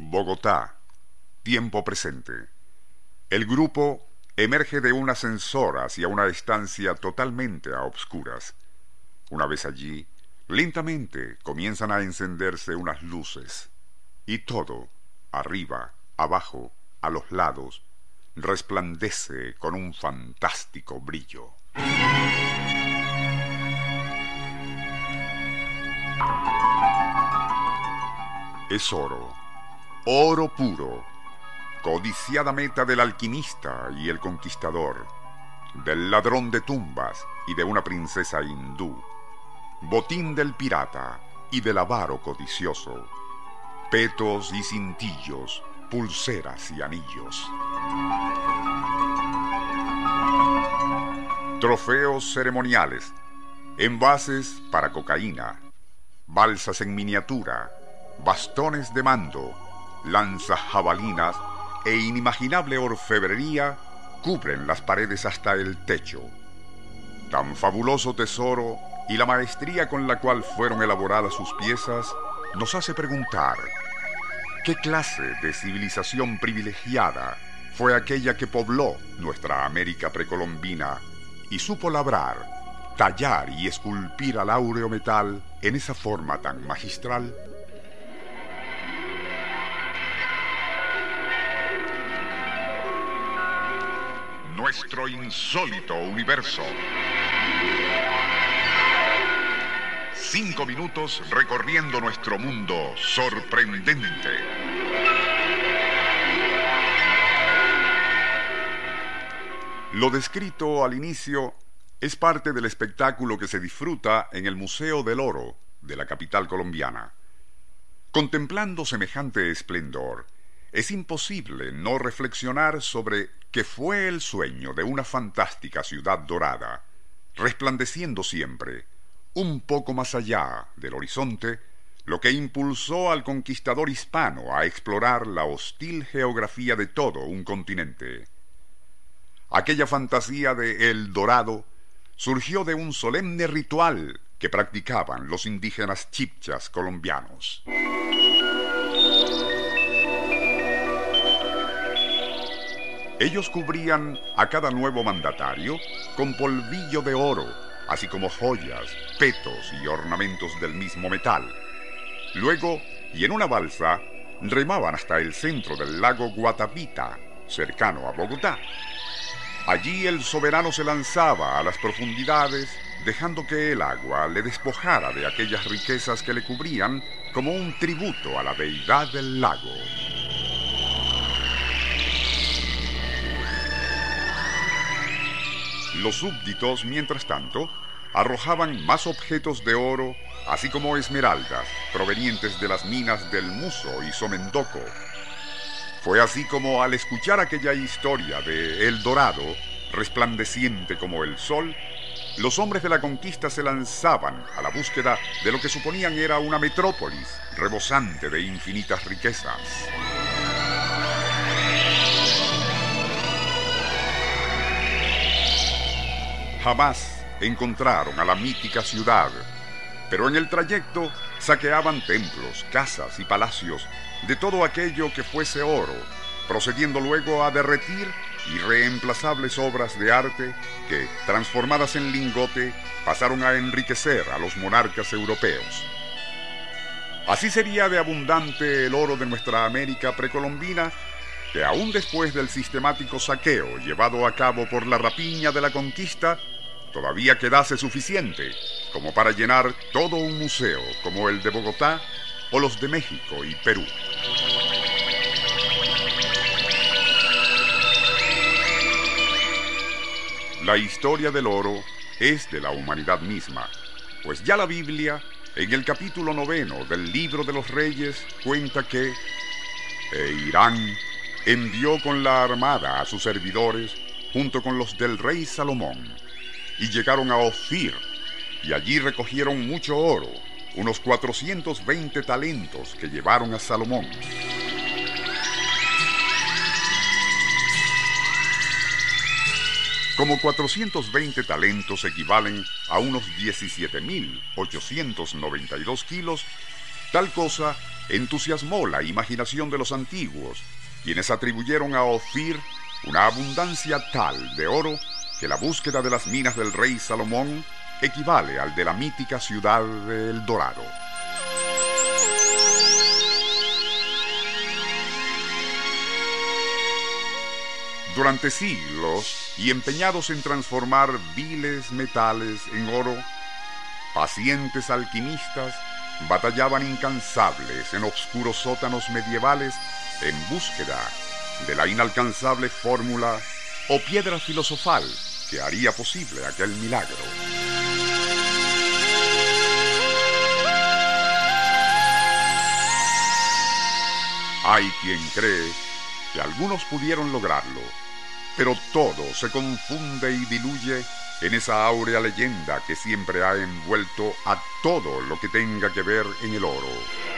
Bogotá, tiempo presente. El grupo emerge de un ascensor hacia una estancia totalmente a obscuras. Una vez allí, lentamente comienzan a encenderse unas luces, y todo, arriba, abajo, a los lados, resplandece con un fantástico brillo. Es oro oro puro, codiciada meta del alquimista y el conquistador, del ladrón de tumbas y de una princesa hindú, botín del pirata y del avaro codicioso, petos y cintillos, pulseras y anillos. Trofeos ceremoniales, envases para cocaína, balsas en miniatura, bastones de mando, lanzas jabalinas e inimaginable orfebrería cubren las paredes hasta el techo. Tan fabuloso tesoro y la maestría con la cual fueron elaboradas sus piezas nos hace preguntar, ¿qué clase de civilización privilegiada fue aquella que pobló nuestra América precolombina y supo labrar, tallar y esculpir al áureo metal en esa forma tan magistral? Nuestro insólito universo. Cinco minutos recorriendo nuestro mundo sorprendente. Lo descrito al inicio es parte del espectáculo que se disfruta en el Museo del Oro de la capital colombiana. Contemplando semejante esplendor, es imposible no reflexionar sobre que fue el sueño de una fantástica ciudad dorada, resplandeciendo siempre, un poco más allá del horizonte, lo que impulsó al conquistador hispano a explorar la hostil geografía de todo un continente. Aquella fantasía de El Dorado surgió de un solemne ritual que practicaban los indígenas chipchas colombianos. Ellos cubrían a cada nuevo mandatario con polvillo de oro, así como joyas, petos y ornamentos del mismo metal. Luego, y en una balsa, remaban hasta el centro del lago Guatavita, cercano a Bogotá. Allí el soberano se lanzaba a las profundidades, dejando que el agua le despojara de aquellas riquezas que le cubrían como un tributo a la deidad del lago. Los súbditos, mientras tanto, arrojaban más objetos de oro, así como esmeraldas, provenientes de las minas del Muso y Somendoco. Fue así como al escuchar aquella historia de El Dorado, resplandeciente como el sol, los hombres de la conquista se lanzaban a la búsqueda de lo que suponían era una metrópolis rebosante de infinitas riquezas. Jamás encontraron a la mítica ciudad, pero en el trayecto saqueaban templos, casas y palacios de todo aquello que fuese oro, procediendo luego a derretir irreemplazables obras de arte que, transformadas en lingote, pasaron a enriquecer a los monarcas europeos. Así sería de abundante el oro de nuestra América precolombina que aún después del sistemático saqueo llevado a cabo por la rapiña de la conquista, todavía quedase suficiente como para llenar todo un museo como el de Bogotá o los de México y Perú. La historia del oro es de la humanidad misma, pues ya la Biblia, en el capítulo noveno del libro de los reyes, cuenta que e Irán envió con la armada a sus servidores junto con los del rey Salomón, y llegaron a Ofir, y allí recogieron mucho oro, unos 420 talentos que llevaron a Salomón. Como 420 talentos equivalen a unos 17.892 kilos, tal cosa entusiasmó la imaginación de los antiguos, quienes atribuyeron a Ofir una abundancia tal de oro que la búsqueda de las minas del rey Salomón equivale al de la mítica ciudad de El Dorado. Durante siglos, y empeñados en transformar viles metales en oro, pacientes alquimistas batallaban incansables en oscuros sótanos medievales en búsqueda de la inalcanzable fórmula o piedra filosofal que haría posible aquel milagro. Hay quien cree que algunos pudieron lograrlo, pero todo se confunde y diluye en esa áurea leyenda que siempre ha envuelto a todo lo que tenga que ver en el oro.